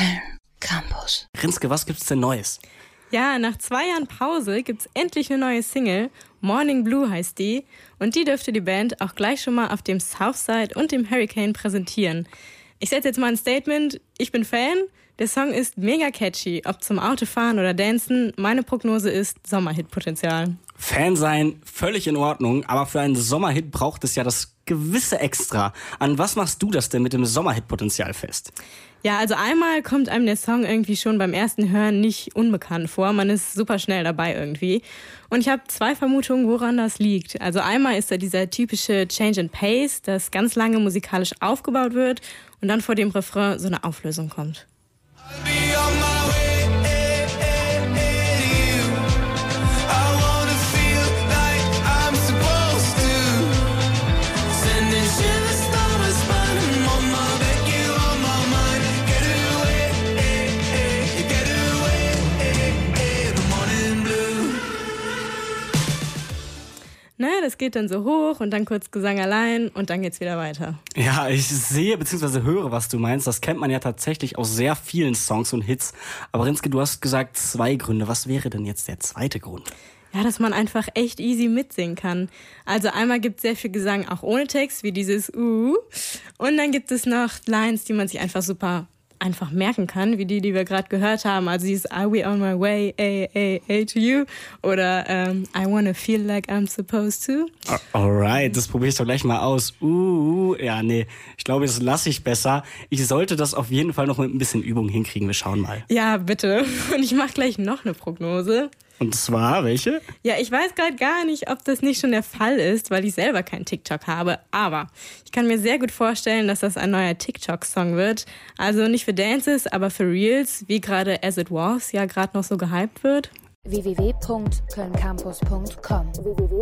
Köln Campus. Rinske, was gibt's denn Neues? Ja, nach zwei Jahren Pause gibt's endlich eine neue Single. Morning Blue heißt die. Und die dürfte die Band auch gleich schon mal auf dem Southside und dem Hurricane präsentieren. Ich setze jetzt mal ein Statement. Ich bin Fan. Der Song ist mega catchy. Ob zum Autofahren oder Dancen. Meine Prognose ist Sommerhit-Potenzial. Fan sein, völlig in Ordnung, aber für einen Sommerhit braucht es ja das gewisse Extra. An was machst du das denn mit dem Sommerhit-Potenzial fest? Ja, also einmal kommt einem der Song irgendwie schon beim ersten Hören nicht unbekannt vor. Man ist super schnell dabei irgendwie. Und ich habe zwei Vermutungen, woran das liegt. Also einmal ist da dieser typische Change and Pace, das ganz lange musikalisch aufgebaut wird und dann vor dem Refrain so eine Auflösung kommt. Ne, das geht dann so hoch und dann kurz Gesang allein und dann geht's wieder weiter. Ja, ich sehe bzw. höre, was du meinst. Das kennt man ja tatsächlich aus sehr vielen Songs und Hits. Aber Rinske, du hast gesagt zwei Gründe. Was wäre denn jetzt der zweite Grund? Ja, dass man einfach echt easy mitsingen kann. Also einmal gibt es sehr viel Gesang auch ohne Text, wie dieses Uh. Und dann gibt es noch Lines, die man sich einfach super einfach merken kann, wie die, die wir gerade gehört haben. Also dieses Are we on my way, A, A, A to you? Oder ähm, I wanna feel like I'm supposed to. Alright, das probiere ich doch gleich mal aus. Uh, ja, nee, ich glaube, das lasse ich besser. Ich sollte das auf jeden Fall noch mit ein bisschen Übung hinkriegen. Wir schauen mal. Ja, bitte. Und ich mache gleich noch eine Prognose. Und zwar, welche? Ja, ich weiß gerade gar nicht, ob das nicht schon der Fall ist, weil ich selber keinen TikTok habe. Aber ich kann mir sehr gut vorstellen, dass das ein neuer TikTok-Song wird. Also nicht für Dances, aber für Reels, wie gerade As It Was ja gerade noch so gehypt wird www.kölncampus.com www